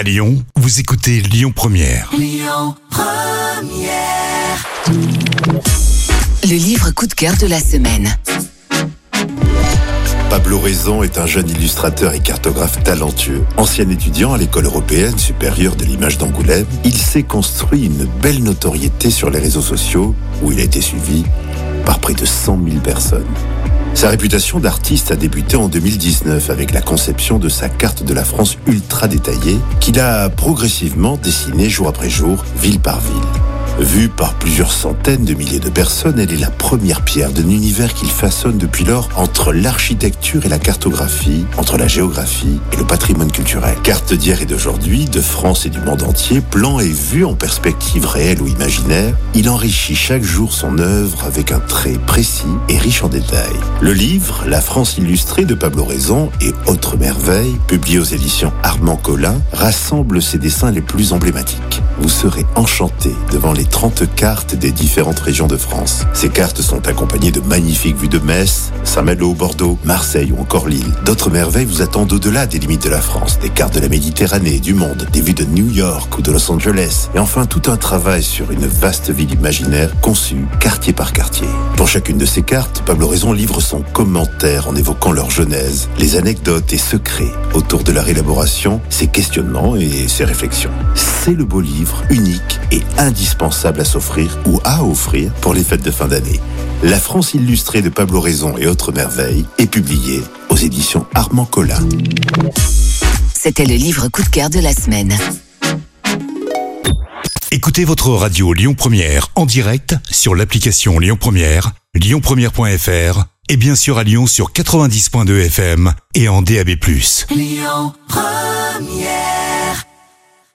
À Lyon, vous écoutez Lyon Première. Le livre coup de cœur de la semaine. Pablo Raison est un jeune illustrateur et cartographe talentueux. Ancien étudiant à l'école européenne supérieure de l'image d'Angoulême, il s'est construit une belle notoriété sur les réseaux sociaux où il a été suivi par près de 100 000 personnes. Sa réputation d'artiste a débuté en 2019 avec la conception de sa carte de la France ultra détaillée qu'il a progressivement dessinée jour après jour, ville par ville. Vue par plusieurs centaines de milliers de personnes, elle est la première pierre d'un univers qu'il façonne depuis lors entre l'architecture et la cartographie, entre la géographie et le patrimoine culturel. Carte d'hier et d'aujourd'hui, de France et du monde entier, plan et vue en perspective réelle ou imaginaire, il enrichit chaque jour son œuvre avec un trait précis et riche en détails. Le livre La France illustrée de Pablo Raison et Autres merveilles, publié aux éditions Armand Collin, rassemble ses dessins les plus emblématiques. Vous serez enchanté devant les 30 cartes des différentes régions de France. Ces cartes sont accompagnées de magnifiques vues de Metz, Saint-Malo, Bordeaux, Marseille ou encore Lille. D'autres merveilles vous attendent au-delà des limites de la France, des cartes de la Méditerranée du monde, des vues de New York ou de Los Angeles, et enfin tout un travail sur une vaste ville imaginaire conçue quartier par quartier. Pour chacune de ces cartes, Pablo Raison livre son commentaire en évoquant leur genèse, les anecdotes et secrets autour de leur élaboration, ses questionnements et ses réflexions. C'est le beau livre, unique et indispensable à s'offrir ou à offrir pour les fêtes de fin d'année. La France illustrée de Pablo Raison et autres merveilles est publiée aux éditions Armand Collin. C'était le livre coup de cœur de la semaine. Écoutez votre radio Lyon Première en direct sur l'application Lyon Première, lyonpremière.fr et bien sûr à Lyon sur 90.2 FM et en DAB+. Lyon Première